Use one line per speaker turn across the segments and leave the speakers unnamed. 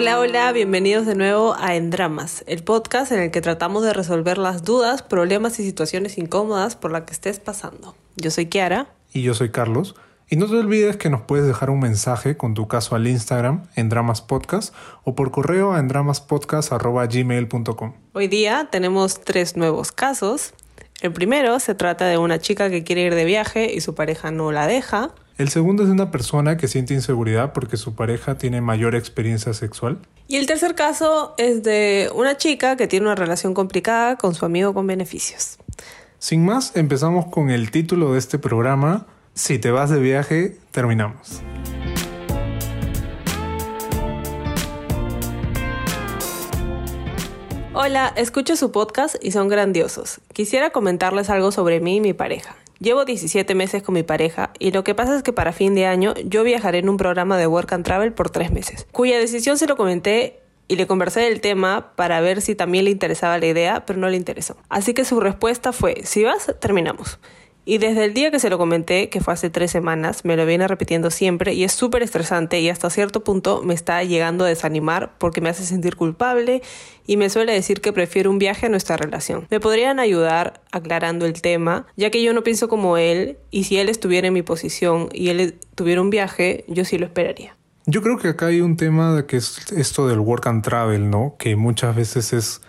Hola, hola, bienvenidos de nuevo a En Dramas, el podcast en el que tratamos de resolver las dudas, problemas y situaciones incómodas por las que estés pasando. Yo soy Kiara.
Y yo soy Carlos. Y no te olvides que nos puedes dejar un mensaje con tu caso al Instagram en Dramas Podcast o por correo a endramaspodcast.gmail.com.
Hoy día tenemos tres nuevos casos. El primero se trata de una chica que quiere ir de viaje y su pareja no la deja.
El segundo es de una persona que siente inseguridad porque su pareja tiene mayor experiencia sexual.
Y el tercer caso es de una chica que tiene una relación complicada con su amigo con beneficios.
Sin más, empezamos con el título de este programa, si te vas de viaje, terminamos.
Hola, escucho su podcast y son grandiosos. Quisiera comentarles algo sobre mí y mi pareja. Llevo 17 meses con mi pareja y lo que pasa es que para fin de año yo viajaré en un programa de Work and Travel por tres meses, cuya decisión se lo comenté y le conversé del tema para ver si también le interesaba la idea, pero no le interesó. Así que su respuesta fue, si vas, terminamos. Y desde el día que se lo comenté, que fue hace tres semanas, me lo viene repitiendo siempre y es súper estresante y hasta cierto punto me está llegando a desanimar porque me hace sentir culpable y me suele decir que prefiere un viaje a nuestra relación. ¿Me podrían ayudar aclarando el tema? Ya que yo no pienso como él y si él estuviera en mi posición y él tuviera un viaje, yo sí lo esperaría.
Yo creo que acá hay un tema de que es esto del work and travel, ¿no? Que muchas veces es,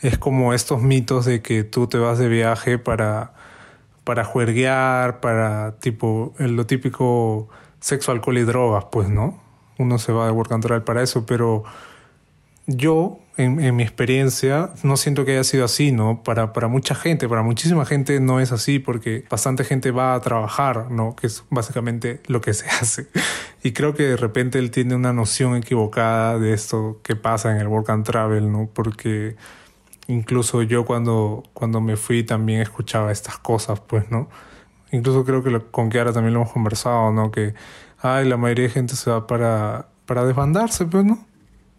es como estos mitos de que tú te vas de viaje para para juerguear, para tipo, lo típico sexo, alcohol y drogas, pues, ¿no? Uno se va de work and travel para eso, pero yo, en, mi experiencia, no siento que haya sido así, ¿no? Para, para mucha gente, para muchísima gente no es así porque bastante gente va a trabajar, ¿no? Que es básicamente lo que se hace. Y creo que de repente él tiene una noción equivocada de esto que pasa en el work and travel, ¿no? Porque incluso yo cuando, cuando me fui también escuchaba estas cosas, pues, ¿no? Incluso creo que con Kiara también lo hemos conversado, ¿no? Que, ay, la mayoría de gente se va para, para desbandarse, pues, ¿no?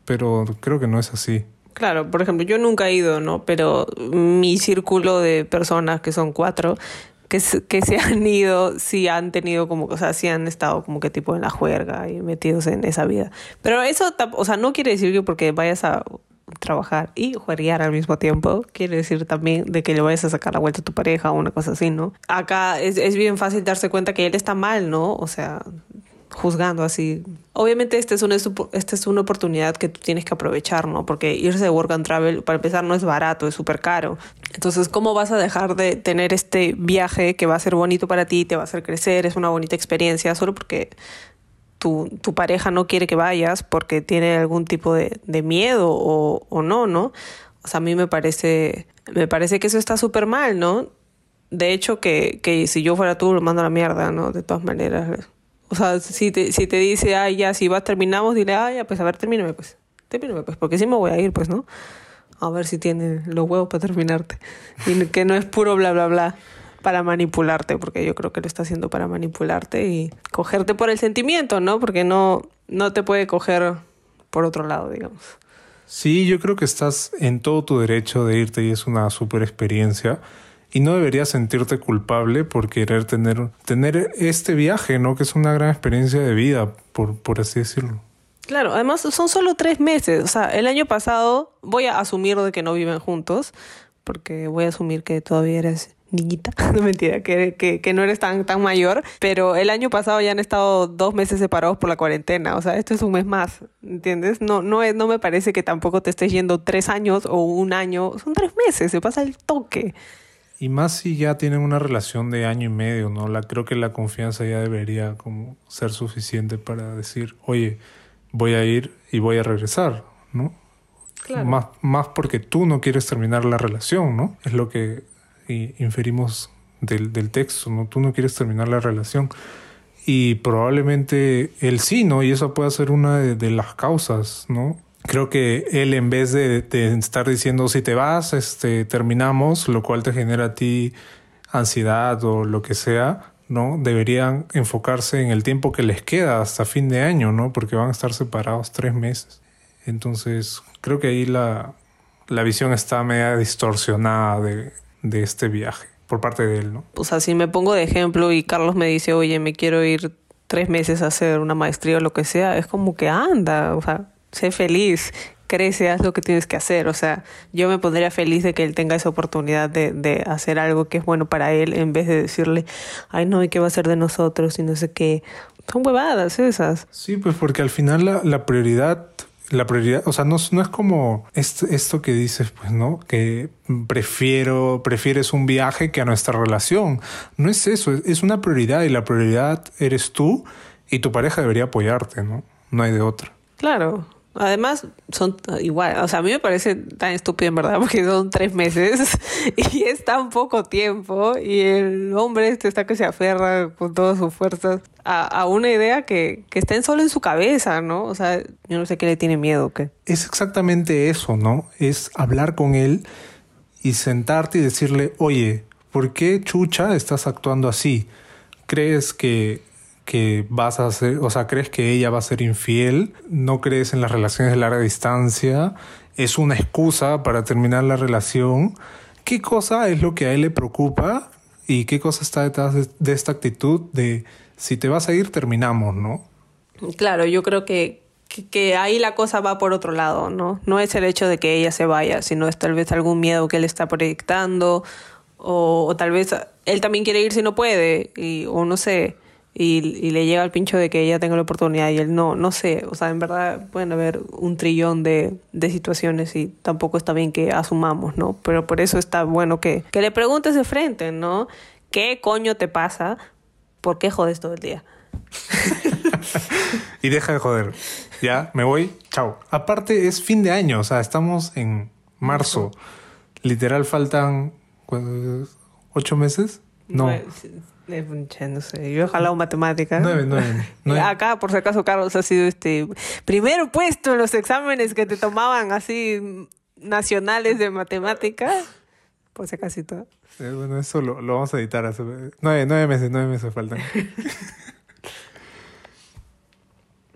Pero creo que no es así.
Claro, por ejemplo, yo nunca he ido, ¿no? Pero mi círculo de personas, que son cuatro, que, que se han ido, sí han tenido como, o sea, sí han estado como que tipo en la juerga y metidos en esa vida. Pero eso, o sea, no quiere decir que porque vayas a trabajar y jugar al mismo tiempo, quiere decir también de que le vayas a sacar la vuelta a tu pareja o una cosa así, ¿no? Acá es, es bien fácil darse cuenta que él está mal, ¿no? O sea, juzgando así. Obviamente esta es, una, esta es una oportunidad que tú tienes que aprovechar, ¿no? Porque irse de work and travel, para empezar, no es barato, es súper caro. Entonces, ¿cómo vas a dejar de tener este viaje que va a ser bonito para ti, te va a hacer crecer, es una bonita experiencia, solo porque tu, tu pareja no quiere que vayas porque tiene algún tipo de, miedo o, o, no, ¿no? O sea, a mí me parece, me parece que eso está súper mal, ¿no? De hecho, que, que si yo fuera tú, lo mando a la mierda, ¿no? De todas maneras. O sea, si te, si te dice, ay, ya, si vas, terminamos, dile, ay, ya, pues a ver, termíname, pues. Termíname, pues, porque sí me voy a ir, pues, ¿no? A ver si tiene los huevos para terminarte. Y que no es puro bla, bla, bla para manipularte, porque yo creo que lo está haciendo para manipularte y cogerte por el sentimiento, ¿no? Porque no, no te puede coger por otro lado, digamos.
Sí, yo creo que estás en todo tu derecho de irte y es una super experiencia. Y no deberías sentirte culpable por querer tener, tener este viaje, ¿no? Que es una gran experiencia de vida, por, por así decirlo.
Claro, además son solo tres meses. O sea, el año pasado voy a asumir de que no viven juntos, porque voy a asumir que todavía eres niñita, no mentira, que, que, que, no eres tan, tan mayor, pero el año pasado ya han estado dos meses separados por la cuarentena, o sea, esto es un mes más, ¿entiendes? No, no, es, no me parece que tampoco te estés yendo tres años o un año, son tres meses, se pasa el toque.
Y más si ya tienen una relación de año y medio, ¿no? La, creo que la confianza ya debería como ser suficiente para decir, oye, voy a ir y voy a regresar, ¿no? Claro. Más, más porque tú no quieres terminar la relación, ¿no? Es lo que inferimos del, del texto, ¿no? Tú no quieres terminar la relación. Y probablemente él sí, ¿no? Y eso puede ser una de, las causas, ¿no? Creo que él en vez de, de, estar diciendo si te vas, este, terminamos, lo cual te genera a ti ansiedad o lo que sea, ¿no? Deberían enfocarse en el tiempo que les queda hasta fin de año, ¿no? Porque van a estar separados tres meses. Entonces, creo que ahí la, la visión está media distorsionada de, de este viaje por parte de él, ¿no?
O sea, si me pongo de ejemplo y Carlos me dice, oye, me quiero ir tres meses a hacer una maestría o lo que sea, es como que anda, o sea, sé feliz, crece, haz lo que tienes que hacer. O sea, yo me pondría feliz de que él tenga esa oportunidad de, de hacer algo que es bueno para él en vez de decirle, ay no, ¿y qué va a ser de nosotros? Y no sé qué. Son huevadas esas.
Sí, pues porque al final la, la prioridad la prioridad, o sea, no, no es como esto, esto, que dices, pues, ¿no? Que prefiero, prefieres un viaje que a nuestra relación. No es eso, es una prioridad y la prioridad eres tú y tu pareja debería apoyarte, ¿no? No hay de otra.
Claro. Además, son igual, o sea, a mí me parece tan estúpido en verdad, porque son tres meses y es tan poco tiempo y el hombre este está que se aferra con todas sus fuerzas a, a una idea que, que estén solo en su cabeza, ¿no? O sea, yo no sé qué le tiene miedo.
Es exactamente eso, ¿no? Es hablar con él y sentarte y decirle, oye, ¿por qué chucha estás actuando así? ¿Crees que que vas a hacer, o sea, crees que ella va a ser infiel, no crees en las relaciones de larga distancia, es una excusa para terminar la relación. ¿Qué cosa es lo que a él le preocupa y qué cosa está detrás de, esta actitud de si te vas a ir, terminamos, ¿no?
Claro, yo creo que, que, que, ahí la cosa va por otro lado, ¿no? No es el hecho de que ella se vaya, sino es tal vez algún miedo que él está proyectando o, o tal vez él también quiere ir si no puede y, o no sé y, y, le llega el pincho de que ella tenga la oportunidad y él no, no sé, o sea, en verdad pueden haber un trillón de, de situaciones y tampoco está bien que asumamos, ¿no? Pero por eso está bueno que, que le preguntes de frente, ¿no? ¿Qué coño te pasa? ¿Por qué jodes todo el día?
y deja de joder. Ya, me voy, chao. Aparte es fin de año, o sea, estamos en marzo. Literal faltan ocho meses. No.
No sé, yo he jalado matemáticas.
Nueve, nueve, nueve.
Acá, por si acaso, Carlos ha sido este primero puesto en los exámenes que te tomaban así nacionales de matemática. Por si acaso todo.
Eh, bueno, eso lo, lo, vamos a editar. Nueve, nueve meses, nueve meses faltan.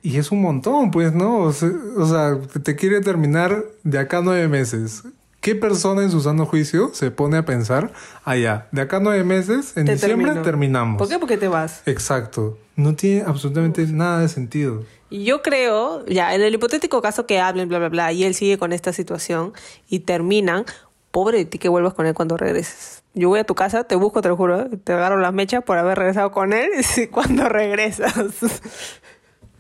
y es un montón, pues, ¿no? O sea, o sea, te quiere terminar de acá nueve meses. ¿Qué persona en su sano juicio se pone a pensar, allá, ah, de acá nueve meses, en
te
diciembre
termino.
terminamos?
¿Por qué? Porque te vas.
Exacto. No tiene absolutamente Uf. nada de sentido.
Yo creo, ya, en el hipotético caso que hablen, bla, bla, bla, y él sigue con esta situación y terminan, pobre de ti que vuelvas con él cuando regreses. Yo voy a tu casa, te busco, te lo juro, te agarro las mechas por haber regresado con él cuando regresas.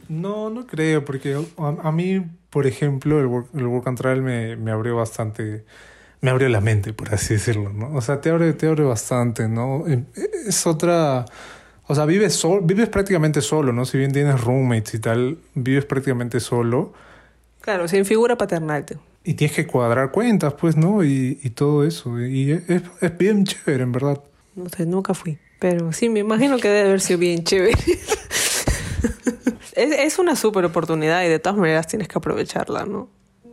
No, no creo, porque a, a mí, por ejemplo, el work, el work and travel me, me, abrió bastante, me abrió la mente, por así decirlo, ¿no? O sea, te abre, te abre bastante, ¿no? Es otra, o sea, vives, sol, vives prácticamente solo, ¿no? Si bien tienes roommates y tal, vives prácticamente solo.
Claro, sin figura paternal.
Y tienes que cuadrar cuentas, pues, ¿no? Y, y todo eso. Y es, es bien chévere, en verdad.
No sé, nunca fui. Pero sí, me imagino que debe haber sido bien chévere. es, es una súper oportunidad y de todas maneras tienes que aprovecharla, ¿no?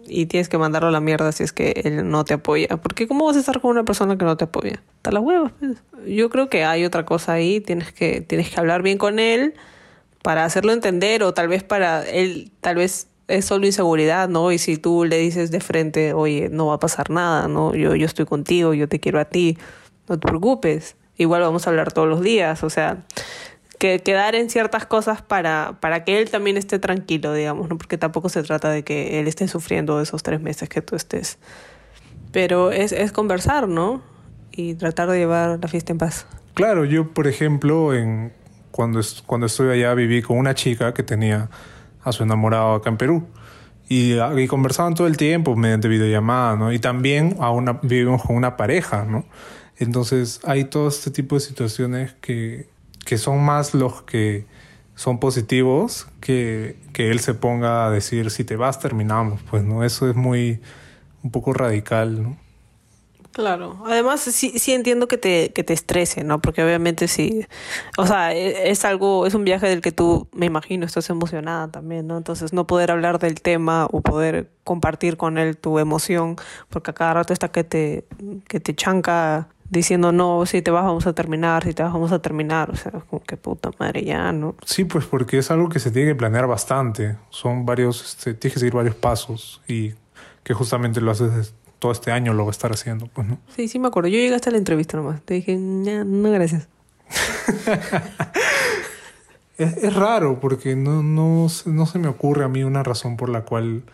Y tienes que mandarlo a la mierda si es que él no te apoya. Porque ¿cómo vas a estar con una persona que no te apoya? Está la hueva. Pues. Yo creo que hay otra cosa ahí. Tienes que, tienes que hablar bien con él para hacerlo entender o tal vez para él, tal vez es solo inseguridad, ¿no? Y si tú le dices de frente, oye, no va a pasar nada, ¿no? Yo, yo estoy contigo, yo te quiero a ti, no te preocupes. Igual vamos a hablar todos los días, o sea, que quedar en ciertas cosas para, para que él también esté tranquilo, digamos, ¿no? Porque tampoco se trata de que él esté sufriendo esos tres meses que tú estés. Pero es, es conversar, ¿no? Y tratar de llevar la fiesta en paz.
Claro, yo, por ejemplo, en, cuando, cuando estuve allá viví con una chica que tenía a su enamorado acá en Perú. Y, y conversaban todo el tiempo mediante videollamada, ¿no? Y también a una, vivimos con una pareja, ¿no? Entonces hay todo este tipo de situaciones que, que son más los que son positivos que, que él se ponga a decir si te vas terminamos pues no eso es muy un poco radical no
Claro, además sí, sí entiendo que te, que te estrese, ¿no? Porque obviamente sí, o sea, es algo, es un viaje del que tú, me imagino, estás emocionada también, ¿no? Entonces no poder hablar del tema o poder compartir con él tu emoción, porque a cada rato está que te, que te chanca diciendo no, si te vas vamos a terminar, si te vas vamos a terminar, o sea, como que puta madre ya, ¿no?
Sí, pues porque es algo que se tiene que planear bastante, son varios, este, tienes que seguir varios pasos y que justamente lo haces todo este año, lo va a estar haciendo, pues, ¿no?
Sí, sí me acuerdo, yo llegué a la entrevista nomás, te dije, no, no gracias.
es, raro porque no, no, no se me ocurre a mí una razón por la cual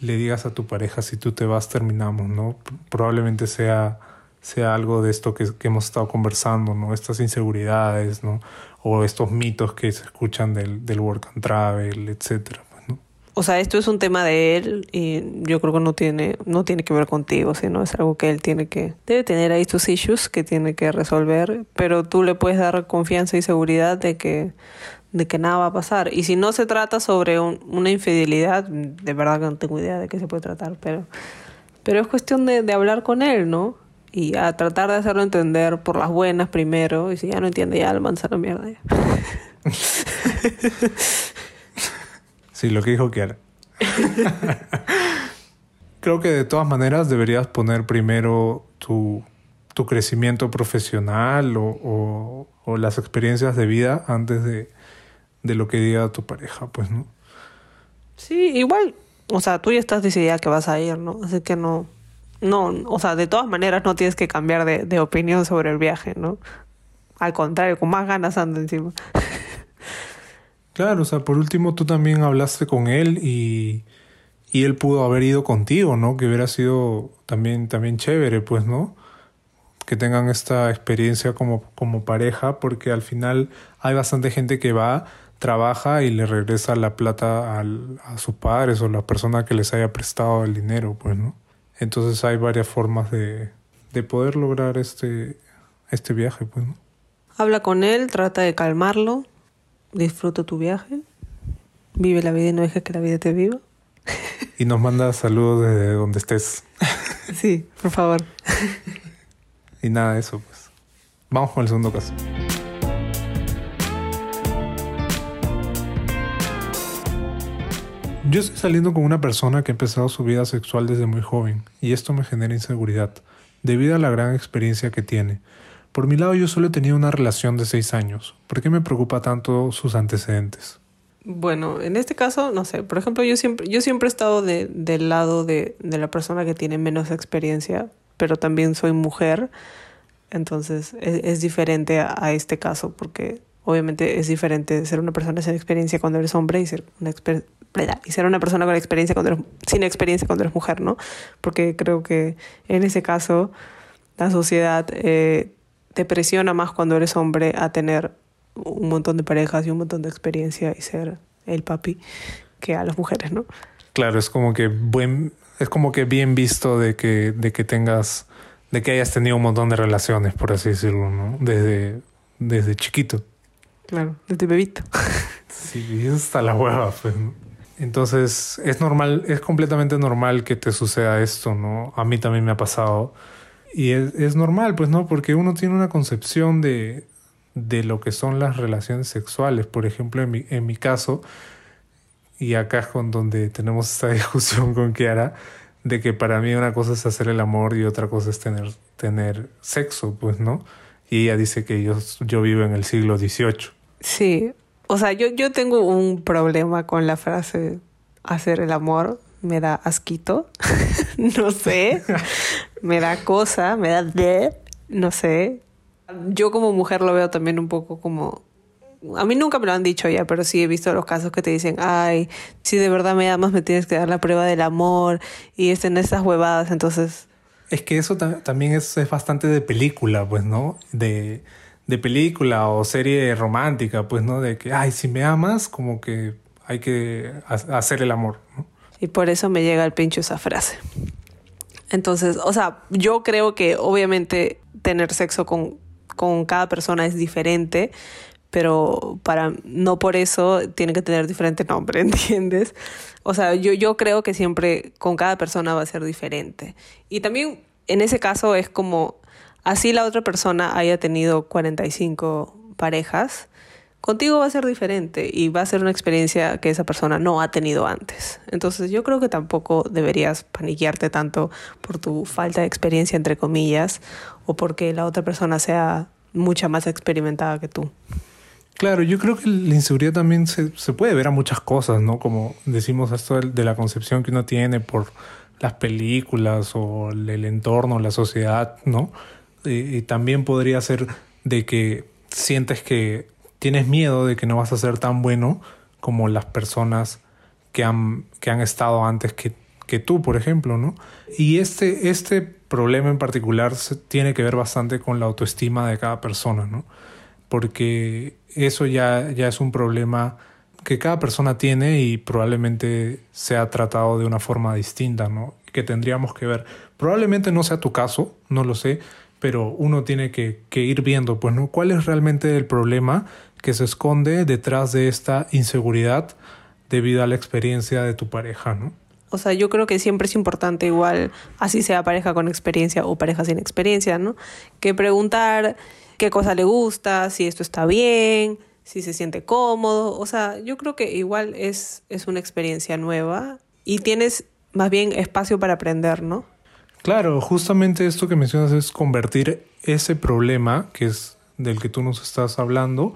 le digas a tu pareja si tú te vas terminamos, ¿no? Probablemente sea, sea algo de esto que, que hemos estado conversando, ¿no? Estas inseguridades, ¿no? O estos mitos que se escuchan del, del work and travel, etcétera
o sea, esto es un tema de él y yo creo que no tiene, no tiene que ver contigo, sino es algo que él tiene que, debe tener ahí sus issues que tiene que resolver, pero tú le puedes dar confianza y seguridad de que, de que nada va a pasar. Y si no se trata sobre una infidelidad, de verdad que no tengo idea de qué se puede tratar, pero, pero es cuestión de, de hablar con él, ¿no? Y a tratar de hacerlo entender por las buenas primero, y si ya no entiende, ya al la mierda.
Sí, lo que dijo Kiara. Creo que de todas maneras deberías poner primero tu, tu crecimiento profesional o, o, las experiencias de vida antes de, de lo que diga tu pareja, pues, ¿no?
Sí, igual, o sea, tú ya estás decidida que vas a ir, ¿no? Así que no, no, o sea, de todas maneras no tienes que cambiar de, de opinión sobre el viaje, ¿no? Al contrario, con más ganas anda encima.
Claro, o sea, por último tú también hablaste con él y, y él pudo haber ido contigo, ¿no? Que hubiera sido también, también chévere, pues, ¿no? Que tengan esta experiencia como, como pareja, porque al final hay bastante gente que va, trabaja y le regresa la plata a sus padres o la persona que les haya prestado el dinero, pues, ¿no? Entonces hay varias formas de, de poder lograr este, este viaje, pues, ¿no?
Habla con él, trata de calmarlo, disfruta tu viaje, vive la vida y no dejes que la vida te viva.
Y nos manda saludos desde donde estés.
Sí, por favor.
Y nada de eso, pues. Vamos con el segundo caso. Yo estoy saliendo con una persona que ha empezado su vida sexual desde muy joven y esto me genera inseguridad, debido a la gran experiencia que tiene. Por mi lado yo solo he tenido una relación de seis años. ¿Por qué me preocupa tanto sus antecedentes?
Bueno, en este caso, no sé, por ejemplo, yo siempre, yo siempre he estado de, del lado de, de la persona que tiene menos experiencia, pero también soy mujer, entonces es, es diferente a, este caso, porque obviamente es diferente ser una persona sin experiencia cuando eres hombre y ser una, exper y ser una persona con experiencia cuando eres, sin experiencia cuando eres mujer, ¿no? Porque creo que en ese caso la sociedad... Eh, te presiona más cuando eres hombre a tener un montón de parejas y un montón de experiencia y ser el papi que a las mujeres, ¿no?
Claro, es como que buen, es como que bien visto de que, de que tengas, de que hayas tenido un montón de relaciones, por así decirlo, ¿no? Desde, desde chiquito.
Claro, desde bebito.
Sí, eso está la hueva, pues. Entonces, es normal, es completamente normal que te suceda esto, ¿no? A mí también me ha pasado y es, es, normal, pues, ¿no? Porque uno tiene una concepción de, de lo que son las relaciones sexuales. Por ejemplo, en mi, en mi caso, y acá es con donde tenemos esta discusión con Kiara, de que para mí una cosa es hacer el amor y otra cosa es tener, tener sexo, pues, ¿no? Y ella dice que yo, yo vivo en el siglo XVIII.
Sí, o sea, yo, yo tengo un problema con la frase hacer el amor me da asquito, no sé, me da cosa, me da de, no sé. Yo como mujer lo veo también un poco como... A mí nunca me lo han dicho ya, pero sí he visto los casos que te dicen, ay, si de verdad me amas me tienes que dar la prueba del amor y es en esas huevadas, entonces...
Es que eso también es, es, bastante de película, pues, ¿no? De, de película o serie romántica, pues, ¿no? De que, ay, si me amas, como que hay que hacer el amor.
Y por eso me llega al pincho esa frase. Entonces, o sea, yo creo que obviamente tener sexo con, con cada persona es diferente, pero para no por eso tiene que tener diferente nombre, ¿entiendes? O sea, yo, yo creo que siempre con cada persona va a ser diferente. Y también en ese caso es como así la otra persona haya tenido 45 parejas, contigo va a ser diferente y va a ser una experiencia que esa persona no ha tenido antes. Entonces yo creo que tampoco deberías paniquearte tanto por tu falta de experiencia, entre comillas, o porque la otra persona sea mucha más experimentada que tú.
Claro, yo creo que la inseguridad también se, se puede ver a muchas cosas, ¿no? Como decimos esto de la concepción que uno tiene por las películas o el entorno, la sociedad, ¿no? Y, también podría ser de que sientes que tienes miedo de que no vas a ser tan bueno como las personas que han, que han estado antes que, que tú, por ejemplo, ¿no? Y este, este problema en particular tiene que ver bastante con la autoestima de cada persona, ¿no? Porque eso ya, ya es un problema que cada persona tiene y probablemente sea tratado de una forma distinta, ¿no? Que tendríamos que ver. Probablemente no sea tu caso, no lo sé, pero uno tiene que, ir viendo, pues, ¿no? ¿Cuál es realmente el problema que se esconde detrás de esta inseguridad debido a la experiencia de tu pareja, ¿no?
O sea, yo creo que siempre es importante igual, así sea pareja con experiencia o pareja sin experiencia, ¿no? Que preguntar qué cosa le gusta, si esto está bien, si se siente cómodo. O sea, yo creo que igual es, es una experiencia nueva y tienes más bien espacio para aprender, ¿no?
Claro, justamente esto que mencionas es convertir ese problema, que es del que tú nos estás hablando,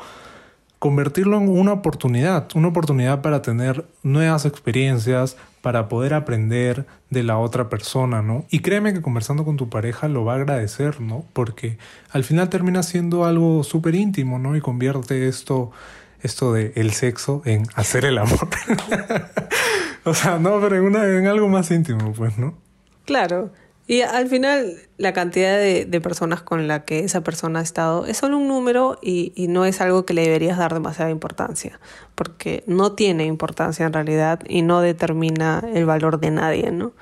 convertirlo en una oportunidad, una oportunidad para tener nuevas experiencias, para poder aprender de la otra persona, ¿no? Y créeme que conversando con tu pareja lo va a agradecer, ¿no? Porque al final termina siendo algo súper íntimo, ¿no? Y convierte esto, esto de el sexo en hacer el amor. o sea, no, pero en, una, en algo más íntimo, pues, ¿no?
Claro. Y al final, la cantidad de, de, personas con la que esa persona ha estado es solo un número y, y, no es algo que le deberías dar demasiada importancia, porque no tiene importancia en realidad y no determina el valor de nadie, ¿no?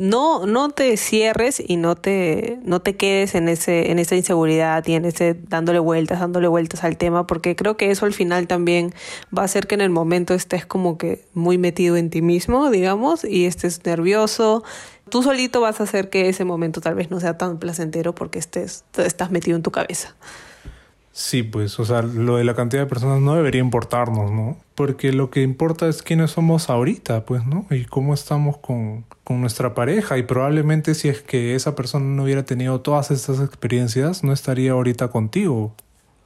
No, no te cierres y no te, no te quedes en, ese, en esa inseguridad y en ese dándole vueltas, dándole vueltas al tema, porque creo que eso al final también va a hacer que en el momento estés como que muy metido en ti mismo, digamos, y estés nervioso tú solito vas a hacer que ese momento tal vez no sea tan placentero porque estés, estás metido en tu cabeza.
Sí, pues, o sea, lo de la cantidad de personas no debería importarnos, ¿no? Porque lo que importa es quiénes somos ahorita, pues, ¿no? Y cómo estamos con, con nuestra pareja. Y probablemente si es que esa persona no hubiera tenido todas estas experiencias, no estaría ahorita contigo.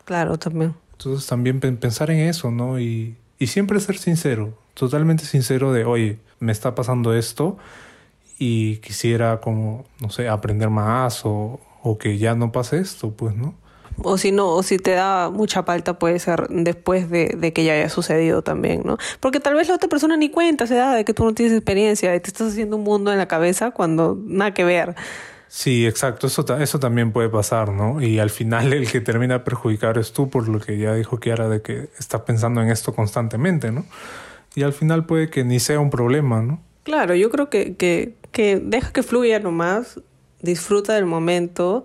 Claro, también.
Entonces también pensar en eso, ¿no? Y, y siempre ser sincero, totalmente sincero de, oye, me está pasando esto y quisiera como, no sé, aprender más o, o que ya no pase esto, pues, ¿no?
O si no, o si te da mucha falta puede ser después de, de, que ya haya sucedido también, ¿no? Porque tal vez la otra persona ni cuenta se da de que tú no tienes experiencia y te estás haciendo un mundo en la cabeza cuando nada que ver.
Sí, exacto, eso, eso también puede pasar, ¿no? Y al final el que termina perjudicar es tú por lo que ya dijo Kiara de que está pensando en esto constantemente, ¿no? Y al final puede que ni sea un problema, ¿no?
Claro, yo creo que, que que deja que fluya nomás, disfruta del momento,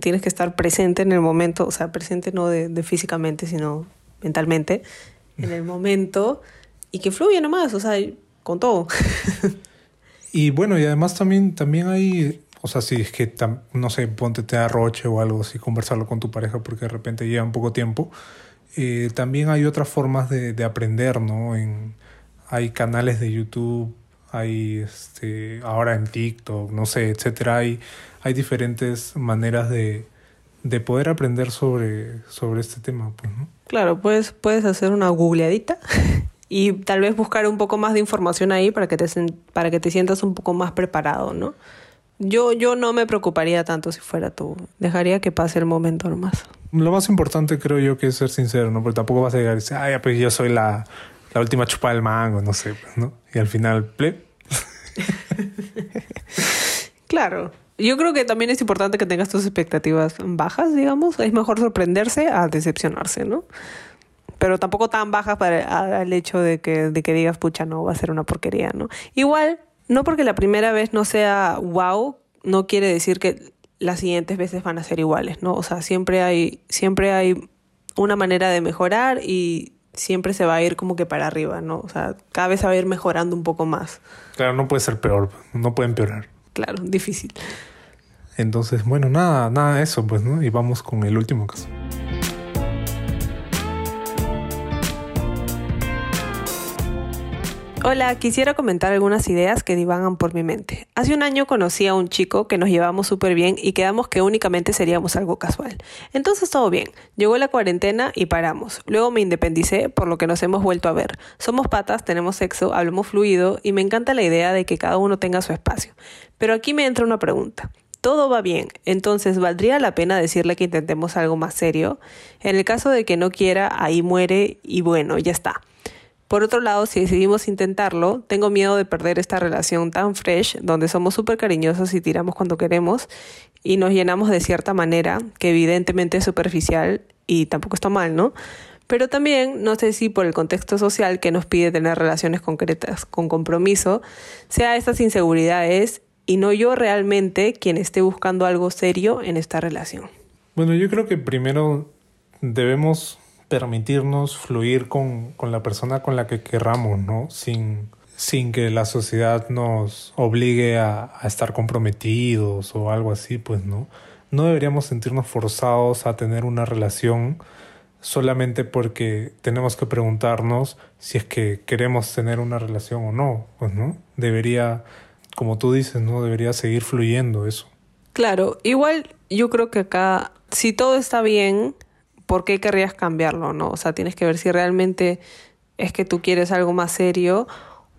tienes que estar presente en el momento, o sea, presente no de, de, físicamente, sino mentalmente, en el momento, y que fluya nomás, o sea, con todo.
y bueno, y además también, también hay, o sea, si es que, no sé, ponte te arroche o algo así, conversarlo con tu pareja porque de repente lleva un poco tiempo, eh, también hay otras formas de, de aprender, ¿no? En, hay canales de YouTube hay este, ahora en TikTok, no sé, etcétera, hay, hay diferentes maneras de, de poder aprender sobre, sobre este tema, pues, ¿no?
Claro, puedes, puedes hacer una googleadita y tal vez buscar un poco más de información ahí para que te, para que te sientas un poco más preparado, ¿no? Yo, yo no me preocuparía tanto si fuera tú. Dejaría que pase el momento nomás.
Lo más importante creo yo que es ser sincero, ¿no? Porque tampoco vas a llegar y decir, ay, pues yo soy la, la última chupa del mango, no sé, pues, ¿no? Y al final, ple.
claro. Yo creo que también es importante que tengas tus expectativas bajas, digamos. Es mejor sorprenderse a decepcionarse, ¿no? Pero tampoco tan bajas para el hecho de que, de que digas, pucha, no, va a ser una porquería, ¿no? Igual, no porque la primera vez no sea wow, no quiere decir que las siguientes veces van a ser iguales, ¿no? O sea, siempre hay, siempre hay una manera de mejorar y siempre se va a ir como que para arriba, ¿no? O sea, cada vez se va a ir mejorando un poco más.
Claro, no puede ser peor, no puede empeorar.
Claro, difícil.
Entonces, bueno, nada, nada de eso, pues, ¿no? Y vamos con el último caso.
Hola, quisiera comentar algunas ideas que divagan por mi mente. Hace un año conocí a un chico que nos llevamos súper bien y quedamos que únicamente seríamos algo casual. Entonces todo bien. Llegó la cuarentena y paramos. Luego me independicé, por lo que nos hemos vuelto a ver. Somos patas, tenemos sexo, hablamos fluido y me encanta la idea de que cada uno tenga su espacio. Pero aquí me entra una pregunta. todo va bien, entonces valdría la pena decirle que intentemos algo más serio. En el caso de que no quiera, ahí muere y bueno, ya está. Por otro lado, si decidimos intentarlo, tengo miedo de perder esta relación tan fresh, donde somos súper cariñosos y tiramos cuando queremos y nos llenamos de cierta manera, que evidentemente es superficial y tampoco está mal, ¿no? Pero también, no sé si por el contexto social que nos pide tener relaciones concretas con compromiso, sea estas inseguridades y no yo realmente quien esté buscando algo serio en esta relación.
Bueno, yo creo que primero debemos permitirnos fluir con, con la persona con la que querramos, ¿no? Sin, sin que la sociedad nos obligue a, estar comprometidos o algo así, pues no. No deberíamos sentirnos forzados a tener una relación solamente porque tenemos que preguntarnos si es que queremos tener una relación o no, pues no. Debería, como tú dices, no debería seguir fluyendo eso.
Claro, igual yo creo que acá, si todo está bien, ¿por qué querrías cambiarlo? ¿no? O sea, tienes que ver si realmente es que tú quieres algo más serio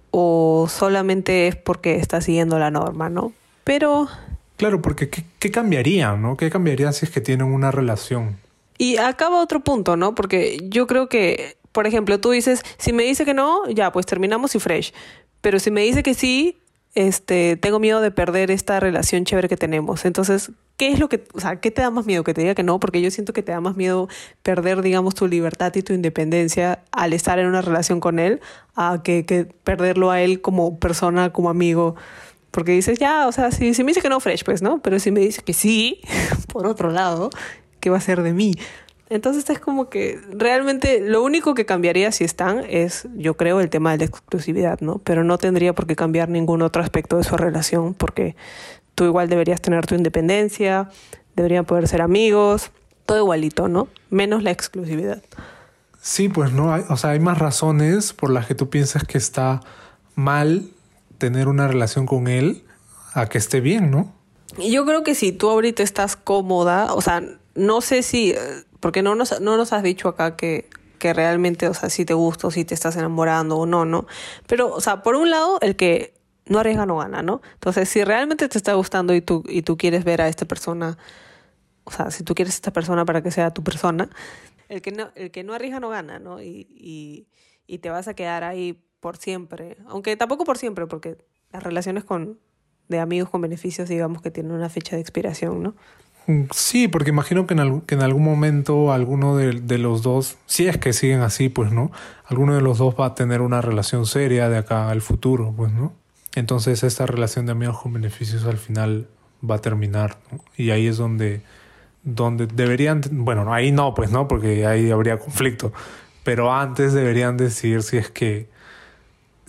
o solamente es porque estás siguiendo la norma, ¿no? Pero...
Claro, porque ¿qué, qué cambiaría, no? ¿Qué cambiaría si es que tienen una relación?
Y acaba otro punto, ¿no? Porque yo creo que, por ejemplo, tú dices, si me dice que no, ya, pues terminamos y fresh. Pero si me dice que sí, este, tengo miedo de perder esta relación chévere que tenemos. Entonces, ¿qué es lo que, o sea, qué te da más miedo? Que te diga que no, porque yo siento que te da más miedo perder, digamos, tu libertad y tu independencia al estar en una relación con él, a que, que perderlo a él como persona, como amigo. Porque dices, ya, o sea, si, si me dice que no, fresh, pues, ¿no? Pero si me dice que sí, por otro lado, ¿qué va a ser de mí? Entonces es como que realmente lo único que cambiaría si están es, yo creo, el tema de la exclusividad, ¿no? Pero no tendría por qué cambiar ningún otro aspecto de su relación porque tú igual deberías tener tu independencia, deberían poder ser amigos, todo igualito, ¿no? Menos la exclusividad.
Sí, pues no, hay, o sea, hay más razones por las que tú piensas que está mal tener una relación con él a que esté bien, ¿no?
Y yo creo que si tú ahorita estás cómoda, o sea, no sé si, porque no nos, no nos has dicho acá que, que realmente, o sea, si te gusta o si te estás enamorando o no, ¿no? Pero, o sea, por un lado, el que no arriesga no gana, ¿no? Entonces, si realmente te está gustando y tú, y tú quieres ver a esta persona, o sea, si tú quieres a esta persona para que sea tu persona, el que no, el que no arriesga no gana, ¿no? Y, y, y te vas a quedar ahí por siempre. Aunque tampoco por siempre, porque las relaciones con de amigos con beneficios, digamos que tienen una fecha de expiración, ¿no?
Sí, porque imagino que en, algún, que en algún momento alguno de, de, los dos, si es que siguen así, pues, ¿no? Alguno de los dos va a tener una relación seria de acá al futuro, pues, ¿no? Entonces esta relación de amigos con beneficios al final va a terminar, ¿no? Y ahí es donde, donde deberían, bueno, ahí no, pues, ¿no? Porque ahí habría conflicto, pero antes deberían decidir si es que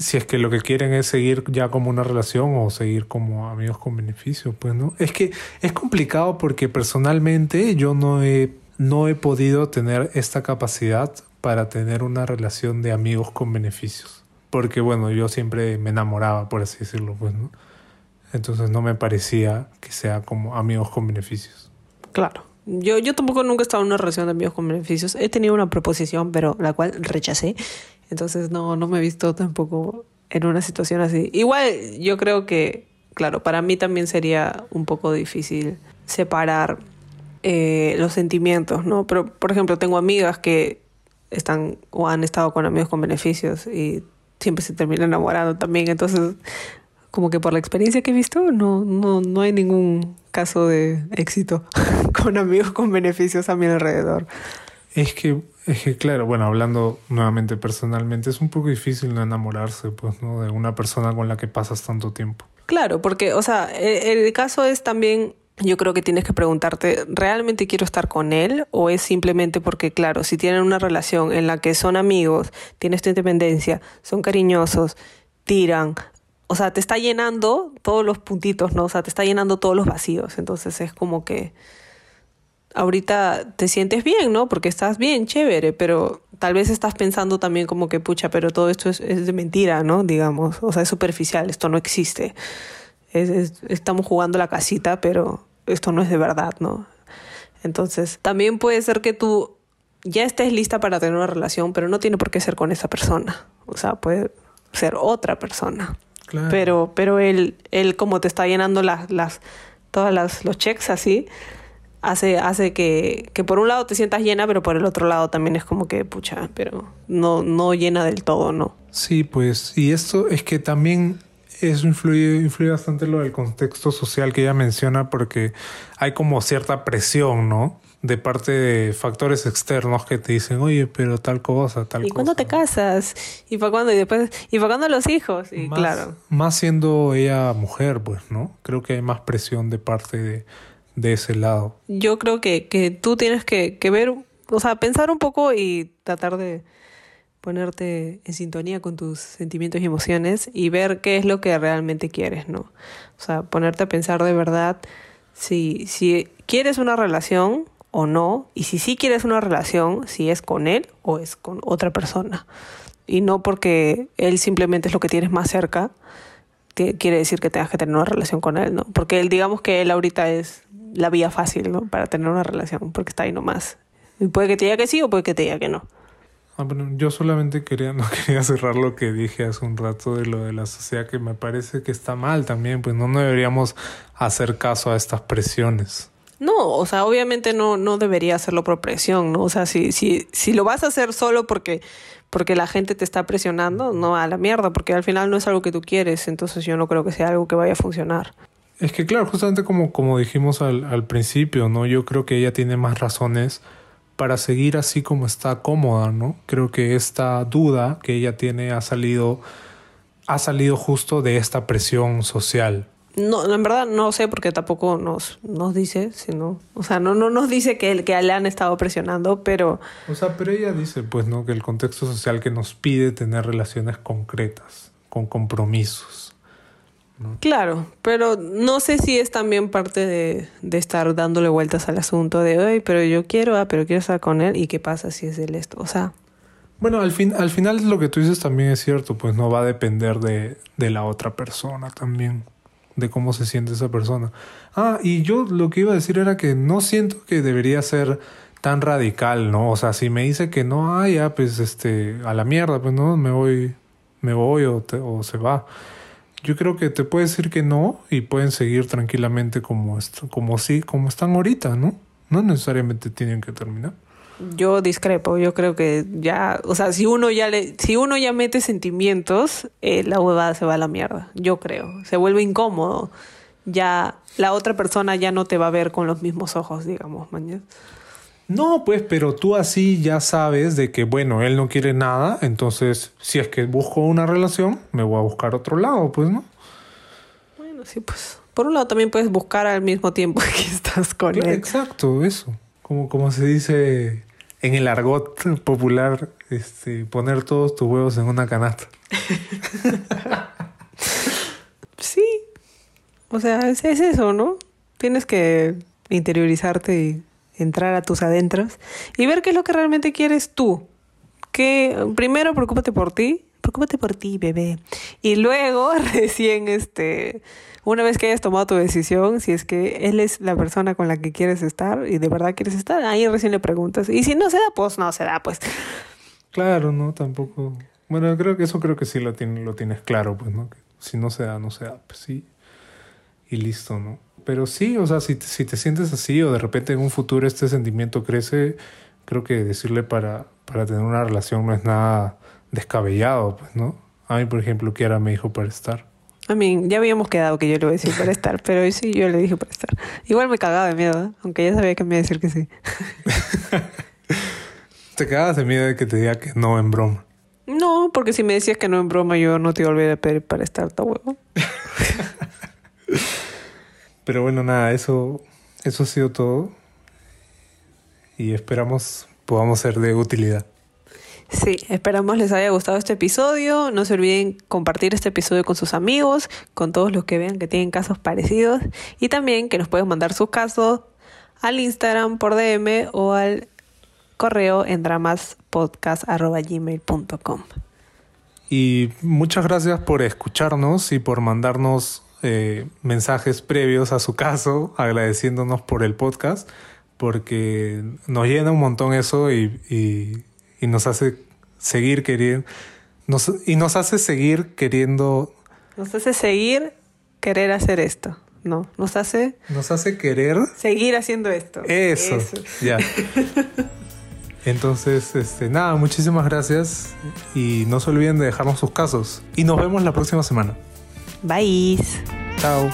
si es que lo que quieren es seguir ya como una relación o seguir como amigos con beneficio, pues no. Es que es complicado porque personalmente yo no he, no he podido tener esta capacidad para tener una relación de amigos con beneficios. Porque bueno, yo siempre me enamoraba, por así decirlo, pues no. Entonces no me parecía que sea como amigos con beneficios.
Claro. Yo, yo tampoco nunca he estado en una relación de amigos con beneficios. He tenido una proposición, pero la cual rechacé. Entonces no, no me he visto tampoco en una situación así. Igual yo creo que, claro, para mí también sería un poco difícil separar eh, los sentimientos, ¿no? Pero, por ejemplo, tengo amigas que están o han estado con amigos con beneficios y siempre se terminan enamorando también. Entonces, como que por la experiencia que he visto, no, no, no hay ningún caso de éxito con amigos con beneficios a mi alrededor.
Es que es que claro, bueno, hablando nuevamente personalmente, es un poco difícil no enamorarse, pues, ¿no? De una persona con la que pasas tanto tiempo.
Claro, porque, o sea, el, el caso es también, yo creo que tienes que preguntarte, ¿realmente quiero estar con él? ¿O es simplemente porque, claro, si tienen una relación en la que son amigos, tienes tu independencia, son cariñosos, tiran, o sea, te está llenando todos los puntitos, ¿no? O sea, te está llenando todos los vacíos. Entonces es como que ahorita te sientes bien, ¿no? Porque estás bien, chévere, pero tal vez estás pensando también como que, pucha, pero todo esto es, es de mentira, ¿no? Digamos, o sea, es superficial, esto no existe. Es, es, estamos jugando la casita, pero esto no es de verdad, ¿no? Entonces, también puede ser que tú ya estés lista para tener una relación, pero no tiene por qué ser con esa persona. O sea, puede ser otra persona. Claro. Pero, pero él, él como te está llenando las, las todos los checks así, hace, hace que, que por un lado te sientas llena, pero por el otro lado también es como que, pucha, pero no, no llena del todo, ¿no?
Sí, pues, y esto es que también eso influye, influye bastante lo del contexto social que ella menciona porque hay como cierta presión, ¿no? De parte de factores externos que te dicen, oye, pero tal cosa, tal cosa.
¿Y cuándo te casas? ¿Y para cuándo? Y después, ¿y para cuándo los hijos? Y
más,
claro.
Más siendo ella mujer, pues, ¿no? Creo que hay más presión de parte de, de ese lado.
Yo creo que, que tú tienes que, que ver, o sea, pensar un poco y tratar de ponerte en sintonía con tus sentimientos y emociones y ver qué es lo que realmente quieres, ¿no? O sea, ponerte a pensar de verdad si, si quieres una relación o no, y si sí quieres una relación, si es con él o es con otra persona. Y no porque él simplemente es lo que tienes más cerca, quiere decir que tengas que tener una relación con él, ¿no? Porque él, digamos que él ahorita es la vía fácil, ¿no? Para tener una relación, porque está ahí nomás. Y puede que te diga que sí o puede que te diga que no.
Ah, bueno, yo solamente quería, no quería cerrar lo que dije hace un rato de lo de la sociedad, que me parece que está mal también, pues no deberíamos hacer caso a estas presiones.
No, o sea, obviamente no, no debería hacerlo por presión, ¿no? O sea, si, si, si lo vas a hacer solo porque, porque la gente te está presionando, no a la mierda, porque al final no es algo que tú quieres, entonces yo no creo que sea algo que vaya a funcionar.
Es que claro, justamente como, como dijimos al, al principio, ¿no? Yo creo que ella tiene más razones para seguir así como está cómoda, ¿no? Creo que esta duda que ella tiene ha salido, ha salido justo de esta presión social.
No, en verdad no sé porque tampoco nos, nos dice, sino, o sea, no, no nos dice que, que le han estado presionando, pero...
O sea, pero ella dice, pues, ¿no? Que el contexto social que nos pide tener relaciones concretas, con compromisos. ¿No?
Claro, pero no sé si es también parte de, de estar dándole vueltas al asunto de, hoy pero yo quiero, ah, pero quiero estar con él, ¿y qué pasa si es él esto? O sea...
Bueno, al, fin, al final lo que tú dices también es cierto, pues no va a depender de, de la otra persona también de cómo se siente esa persona. Ah, y yo lo que iba a decir era que no siento que debería ser tan radical, ¿no? O sea, si me dice que no, ah, ya, pues, este, a la mierda, pues, no, me voy, me voy o, te, o se va. Yo creo que te puede decir que no y pueden seguir tranquilamente como, como sí, como están ahorita, ¿no? No necesariamente tienen que terminar.
Yo discrepo, yo creo que ya, o sea, si uno ya le, si uno ya mete sentimientos, eh, la huevada se va a la mierda, yo creo, se vuelve incómodo, ya la otra persona ya no te va a ver con los mismos ojos, digamos, mañana.
No, pues, pero tú así ya sabes de que, bueno, él no quiere nada, entonces, si es que busco una relación, me voy a buscar otro lado, pues, ¿no?
Bueno, sí, pues, por un lado también puedes buscar al mismo tiempo que estás con él.
Exacto, eso. Como, como se dice en el argot popular, este, poner todos tus huevos en una canasta.
sí. O sea, es, es, eso, ¿no? Tienes que interiorizarte y entrar a tus adentros y ver qué es lo que realmente quieres tú. Que primero preocúpate por ti, preocúpate por ti, bebé. Y luego recién este una vez que hayas tomado tu decisión, si es que él es la persona con la que quieres estar y de verdad quieres estar, ahí recién le preguntas. Y si no se da, pues no se da, pues.
Claro, no, tampoco. Bueno, creo que eso creo que sí lo, tiene, lo tienes claro, pues, ¿no? Que si no se da, no se da, pues sí. Y listo, ¿no? Pero sí, o sea, si, si te sientes así o de repente en un futuro este sentimiento crece, creo que decirle para, para tener una relación no es nada descabellado, pues, ¿no? A mí, por ejemplo, Kiara me dijo para estar.
A mí, ya habíamos quedado que yo le iba a decir para estar, pero sí, yo le dije para estar. Igual me cagaba de miedo, ¿eh? aunque ya sabía que me iba a decir que sí.
¿Te cagabas de miedo de que te diga que no en broma?
No, porque si me decías que no en broma, yo no te iba a olvidar de pedir para estar, ta huevo.
pero bueno, nada, eso, eso ha sido todo. Y esperamos podamos ser de utilidad.
Sí, esperamos les haya gustado este episodio. No se olviden compartir este episodio con sus amigos, con todos los que vean que tienen casos parecidos y también que nos pueden mandar sus casos al Instagram por DM o al correo en dramaspodcast.gmail.com.
Y muchas gracias por escucharnos y por mandarnos eh, mensajes previos a su caso, agradeciéndonos por el podcast, porque nos llena un montón eso y, y y nos hace seguir queriendo nos, y nos hace seguir queriendo
nos hace seguir querer hacer esto no, nos hace
Nos hace querer
seguir haciendo esto.
eso. Ya. Entonces, este, nada, muchísimas gracias y no se olviden de dejarnos sus casos. Y nos vemos la próxima semana.
Bye.
Chao.